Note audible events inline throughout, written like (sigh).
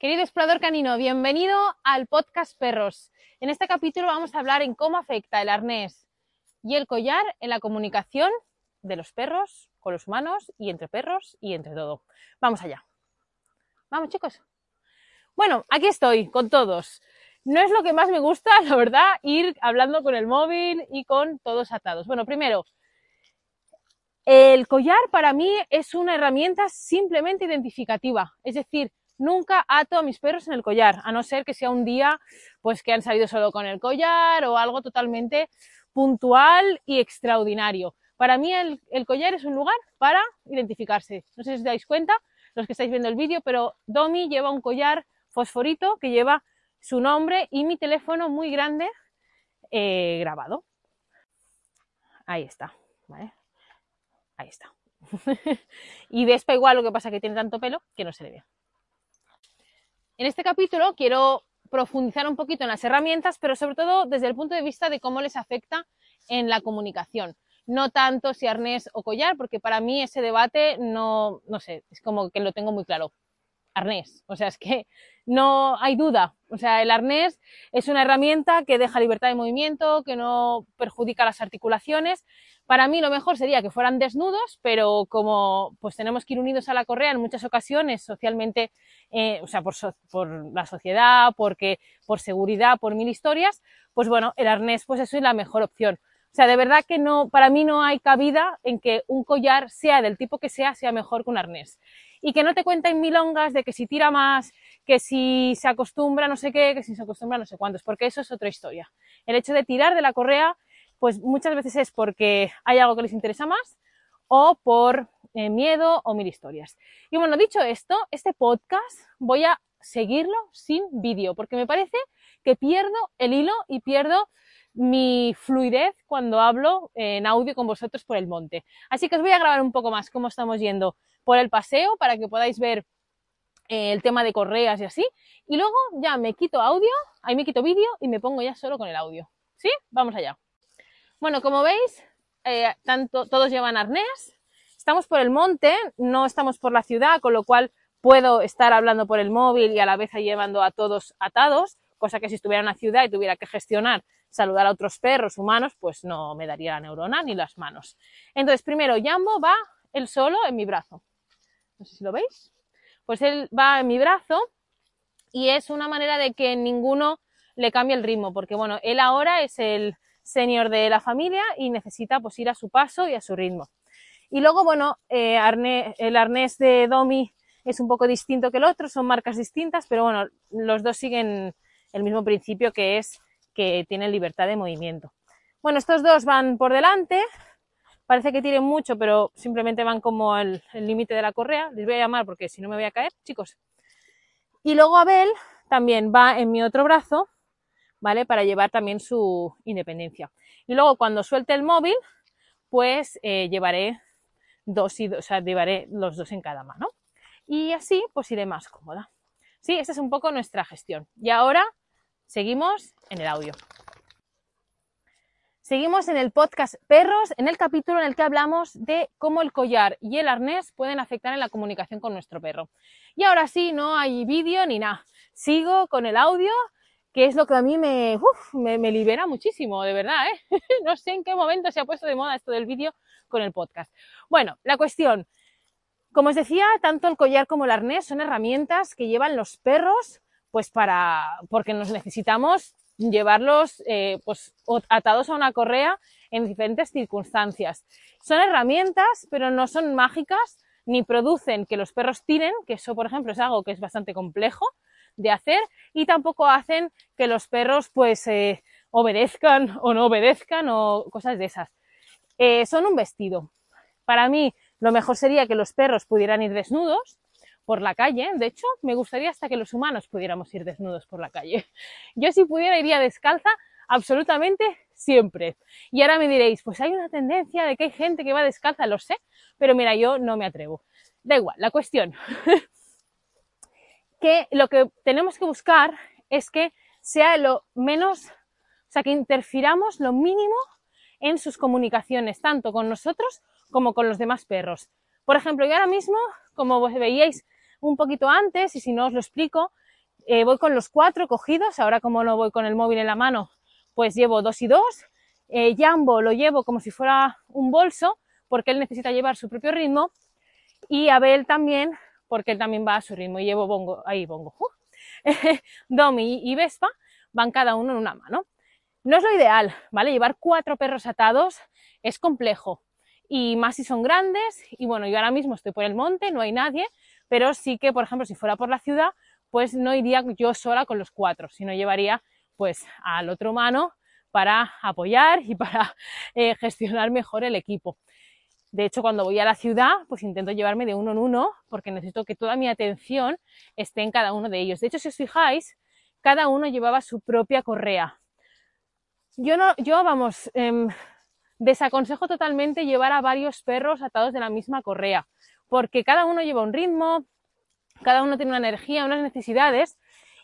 Querido explorador canino, bienvenido al podcast Perros. En este capítulo vamos a hablar en cómo afecta el arnés y el collar en la comunicación de los perros con los humanos y entre perros y entre todo. Vamos allá. Vamos chicos. Bueno, aquí estoy con todos. No es lo que más me gusta, (laughs) la verdad, ir hablando con el móvil y con todos atados. Bueno, primero, el collar para mí es una herramienta simplemente identificativa. Es decir, nunca ato a mis perros en el collar, a no ser que sea un día pues que han salido solo con el collar o algo totalmente puntual y extraordinario. Para mí el, collar es un lugar para identificarse. No sé si os dais cuenta, los que estáis viendo el vídeo, pero Domi lleva un collar fosforito que lleva su nombre y mi teléfono muy grande eh, grabado. Ahí está, ¿vale? Ahí está. (laughs) y Vespa igual, lo que pasa que tiene tanto pelo que no se le ve. En este capítulo quiero profundizar un poquito en las herramientas, pero sobre todo desde el punto de vista de cómo les afecta en la comunicación. No tanto si arnés o collar, porque para mí ese debate no, no sé, es como que lo tengo muy claro. Arnés, o sea, es que no hay duda. O sea, el arnés es una herramienta que deja libertad de movimiento, que no perjudica las articulaciones. Para mí lo mejor sería que fueran desnudos, pero como pues tenemos que ir unidos a la correa en muchas ocasiones socialmente, eh, o sea, por, por, la sociedad, porque por seguridad, por mil historias, pues bueno, el arnés pues eso es la mejor opción. O sea, de verdad que no, para mí no hay cabida en que un collar, sea del tipo que sea, sea mejor que un arnés. Y que no te cuenten milongas de que si tira más, que si se acostumbra no sé qué, que si se acostumbra no sé cuántos, porque eso es otra historia. El hecho de tirar de la correa, pues muchas veces es porque hay algo que les interesa más o por eh, miedo o mil historias. Y bueno, dicho esto, este podcast voy a seguirlo sin vídeo, porque me parece que pierdo el hilo y pierdo mi fluidez cuando hablo en audio con vosotros por el monte. Así que os voy a grabar un poco más cómo estamos yendo por el paseo para que podáis ver eh, el tema de correas y así. Y luego ya me quito audio, ahí me quito vídeo y me pongo ya solo con el audio. ¿Sí? Vamos allá. Bueno, como veis, eh, tanto, todos llevan arnés. Estamos por el monte, no estamos por la ciudad, con lo cual puedo estar hablando por el móvil y a la vez llevando a todos atados, cosa que si estuviera en una ciudad y tuviera que gestionar saludar a otros perros humanos, pues no me daría la neurona ni las manos. Entonces, primero, Jambo va él solo en mi brazo. No sé si lo veis. Pues él va en mi brazo y es una manera de que ninguno le cambie el ritmo, porque bueno, él ahora es el senior de la familia y necesita pues ir a su paso y a su ritmo. Y luego, bueno, eh, el arnés de Domi es un poco distinto que el otro, son marcas distintas, pero bueno, los dos siguen el mismo principio que es que tienen libertad de movimiento. Bueno, estos dos van por delante, parece que tienen mucho, pero simplemente van como el límite de la correa, les voy a llamar porque si no me voy a caer, chicos. Y luego Abel también va en mi otro brazo, ¿vale? Para llevar también su independencia. Y luego cuando suelte el móvil, pues eh, llevaré dos y dos, o sea, llevaré los dos en cada mano. Y así pues iré más cómoda. Sí, esta es un poco nuestra gestión. Y ahora Seguimos en el audio. Seguimos en el podcast Perros, en el capítulo en el que hablamos de cómo el collar y el arnés pueden afectar en la comunicación con nuestro perro. Y ahora sí, no hay vídeo ni nada. Sigo con el audio, que es lo que a mí me, libera muchísimo, de verdad. ¿eh? (laughs) no sé en qué momento se ha puesto de moda esto del vídeo con el podcast. Bueno, la cuestión. Como os decía, tanto el collar como el arnés son herramientas que llevan los perros pues para, porque nos necesitamos llevarlos eh, pues, atados a una correa en diferentes circunstancias. Son herramientas, pero no son mágicas, ni producen que los perros tiren, que eso, por ejemplo, es algo que es bastante complejo de hacer, y tampoco hacen que los perros, pues, eh, obedezcan o no obedezcan o cosas de esas. Eh, son un vestido. Para mí, lo mejor sería que los perros pudieran ir desnudos, por la calle. De hecho, me gustaría hasta que los humanos pudiéramos ir desnudos por la calle. (laughs) Yo si pudiera iría descalza absolutamente siempre. Y ahora me diréis, pues hay una tendencia de que hay gente que va descalza, lo sé, pero mira, yo no me atrevo. Da igual, la cuestión. (laughs) que lo que tenemos que buscar es que sea lo menos, o sea, que interfiramos lo mínimo en sus comunicaciones, tanto con nosotros como con los demás perros. Por ejemplo, yo ahora mismo, como veíais un poquito antes, y si no os lo explico, Eh, voy con los cuatro cogidos, ahora como no voy con el móvil en la mano, pues llevo dos y dos. Eh, Jambo lo llevo como si fuera un bolso, porque él necesita llevar su propio ritmo. Y Abel también, porque él también va a su ritmo y llevo bongo, ahí bongo. Uh. (laughs) Domi y Vespa van cada uno en una mano. No es lo ideal, ¿vale? Llevar cuatro perros atados es complejo y más si son grandes y bueno, yo ahora mismo estoy por el monte, no hay nadie, pero sí que, por ejemplo, si fuera por la ciudad, pues no iría yo sola con los cuatro, sino llevaría pues al otro humano para apoyar y para (laughs) eh, gestionar mejor el equipo. De hecho, cuando voy a la ciudad, pues intento llevarme de uno en uno porque necesito que toda mi atención esté en cada uno de ellos. De hecho, si os fijáis, cada uno llevaba su propia correa. Yo no, yo vamos, em, desaconsejo totalmente llevar a varios perros atados de la misma correa, porque cada uno lleva un ritmo, cada uno tiene una energía, unas necesidades,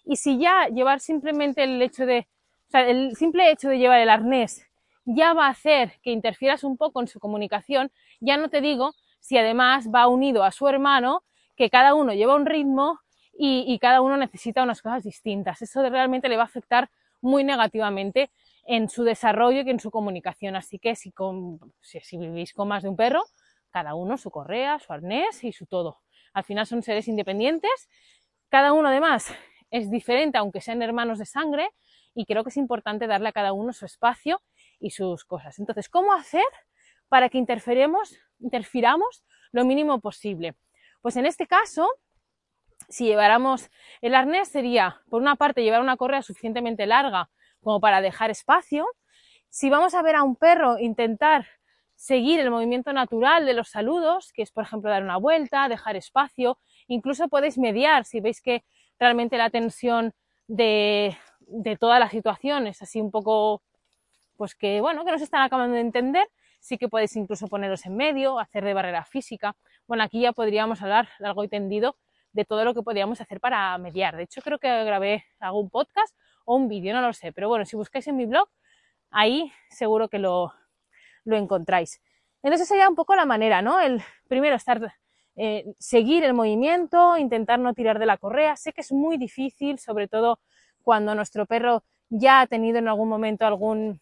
y si ya llevar simplemente el hecho de, o sea, el simple hecho de llevar el arnés ya va a hacer que interfieras un poco en su comunicación, ya no te digo si además va unido a su hermano, que cada uno lleva un ritmo y, cada uno necesita unas cosas distintas. Eso realmente le va a afectar muy negativamente en su desarrollo y en su comunicación. Así que si, vivís con más de un perro, cada uno su correa, su arnés y su todo. Al final son seres independientes. Cada uno además es diferente, aunque sean hermanos de sangre, y creo que es importante darle a cada uno su espacio y sus cosas. Entonces, ¿cómo hacer para que interferemos, interfiramos lo mínimo posible? Pues en este caso, si lleváramos el arnés sería, por una parte, llevar una correa suficientemente larga como para dejar espacio. Si vamos a ver a un perro intentar seguir el movimiento natural de los saludos, que es por ejemplo dar una vuelta, dejar espacio, incluso podéis mediar si veis que realmente la tensión de, de toda la situación es así un poco, pues que bueno, que no se están acabando de entender, sí que podéis incluso poneros en medio, hacer de barrera física. Bueno, aquí ya podríamos hablar largo y tendido de todo lo que podríamos hacer para mediar. De hecho, creo que grabé algún podcast o un vídeo, no lo sé. Pero bueno, si buscáis en mi blog, ahí seguro que lo, lo encontráis. Entonces sería un poco la manera, ¿no? El primero estar, eh, seguir el movimiento, intentar no tirar de la correa. Sé que es muy difícil, sobre todo cuando nuestro perro ya ha tenido en algún momento algún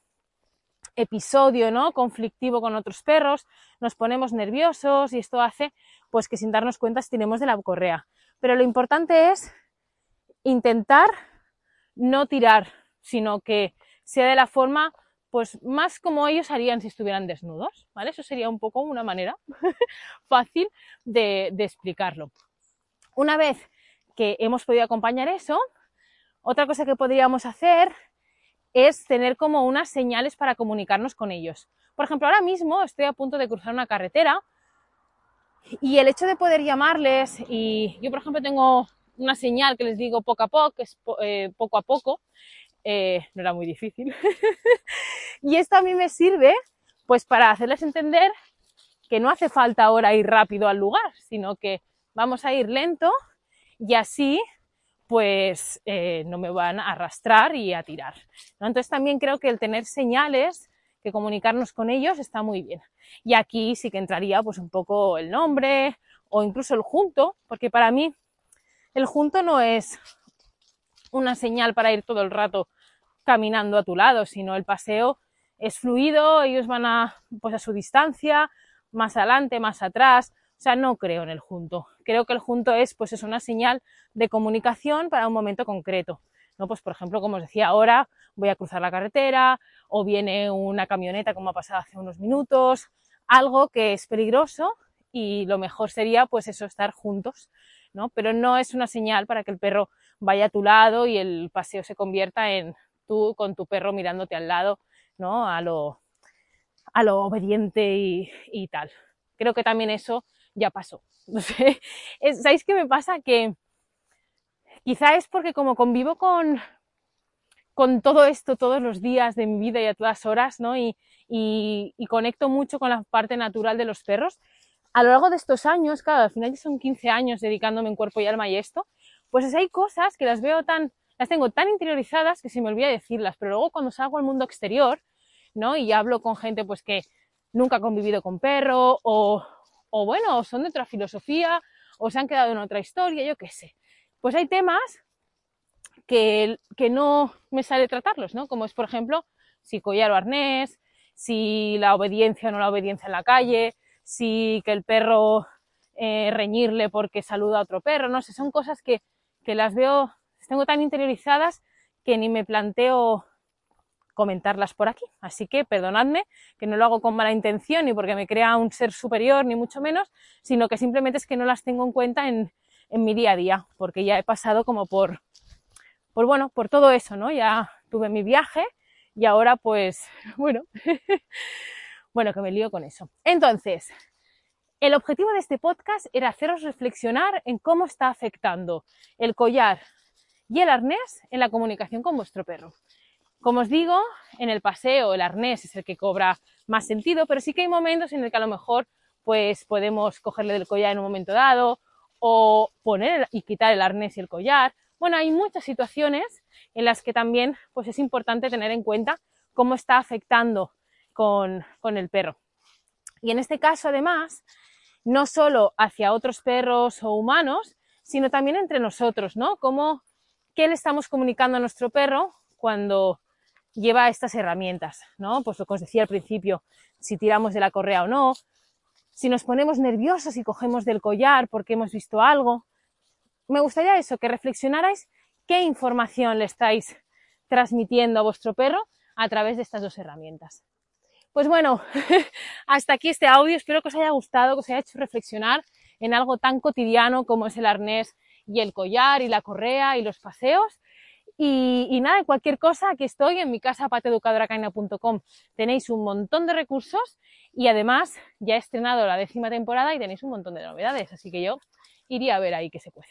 episodio ¿no? conflictivo con otros perros, nos ponemos nerviosos y esto hace pues que sin darnos cuenta estiremos de la correa. Pero lo importante es intentar no tirar, sino que sea de la forma pues más como ellos harían si estuvieran desnudos, ¿vale? Eso sería un poco una manera (laughs) fácil de, explicarlo. Una vez que hemos podido acompañar eso, otra cosa que podríamos hacer es tener como unas señales para comunicarnos con ellos. Por ejemplo, ahora mismo estoy a punto de cruzar una carretera y el hecho de poder llamarles y yo, por ejemplo, tengo una señal que les digo poco a poco, es eh, poco a poco, eh, no era muy difícil. (laughs) y esto a mí me sirve pues para hacerles entender que no hace falta ahora ir rápido al lugar, sino que vamos a ir lento y así pues eh, no me van a arrastrar y a tirar. Entonces también creo que el tener señales, que comunicarnos con ellos está muy bien. Y aquí sí que entraría pues un poco el nombre o incluso el junto, porque para mí el junto no es una señal para ir todo el rato caminando a tu lado, sino el paseo es fluido, ellos van a, pues a su distancia, más adelante, más atrás, o sea, no creo en el junto. Creo que el junto es, pues es una señal de comunicación para un momento concreto. ¿no? Pues, por ejemplo, como os decía ahora, voy a cruzar la carretera o viene una camioneta como ha pasado hace unos minutos, algo que es peligroso y lo mejor sería, pues eso, estar juntos, ¿no? Pero no es una señal para que el perro vaya a tu lado y el paseo se convierta en tú con tu perro mirándote al lado, ¿no? A lo, a lo obediente y, y tal. Creo que también eso ya pasó. (laughs) ¿Sabéis qué me pasa? Que quizá es porque como convivo con, con todo esto todos los días de mi vida y a todas horas, ¿no? Y, y, conecto mucho con la parte natural de los perros. A lo largo de estos años, claro, al final ya son 15 años dedicándome en cuerpo y alma y esto, pues hay cosas que las veo tan, las tengo tan interiorizadas que se me olvida decirlas, pero luego cuando salgo al mundo exterior, ¿no? Y hablo con gente pues que nunca ha convivido con perro o, o bueno, son de otra filosofía, o se han quedado en otra historia, yo qué sé. Pues hay temas que, que no me sale tratarlos, ¿no? Como es, por ejemplo, si collar o arnés, si la obediencia o no la obediencia en la calle, si que el perro eh, reñirle porque saluda a otro perro, no sé, son cosas que, que las veo, las tengo tan interiorizadas que ni me planteo comentarlas por aquí. Así que perdonadme, que no lo hago con mala intención ni porque me crea un ser superior, ni mucho menos, sino que simplemente es que no las tengo en cuenta en, mi día a día, porque ya he pasado como por, por bueno, por todo eso, ¿no? Ya tuve mi viaje y ahora pues, (laughs) bueno, (laughs) bueno, que me lío con eso. Entonces, el objetivo de este podcast era haceros reflexionar en cómo está afectando el collar y el arnés en la comunicación con vuestro perro. Como os digo, en el paseo el arnés es el que cobra más sentido, pero sí que hay momentos en el que a lo mejor pues podemos cogerle del collar en un momento dado o poner y quitar el arnés y el collar. Bueno, hay muchas situaciones en las que también pues es importante tener en cuenta cómo está afectando con, con el perro. Y en este caso, además, no solo hacia otros perros o humanos, sino también entre nosotros, ¿no? Cómo, qué le estamos comunicando a nuestro perro cuando lleva estas herramientas, ¿no? Pues lo que os decía al principio, si tiramos de la correa o no, si nos ponemos nerviosos y cogemos del collar porque hemos visto algo. Me gustaría eso, que reflexionarais qué información le estáis transmitiendo a vuestro perro a través de estas dos herramientas. Pues bueno, (laughs) hasta aquí este audio. Espero que os haya gustado, que os haya hecho reflexionar en algo tan cotidiano como es el arnés y el collar y la correa y los paseos. Y, y nada, cualquier cosa, aquí estoy en mi casa pateeducadoracaina.com. Tenéis un montón de recursos y además ya he estrenado la décima temporada y tenéis un montón de novedades, así que yo iría a ver ahí qué se puede.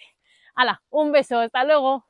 ¡Hala! Un beso, hasta luego.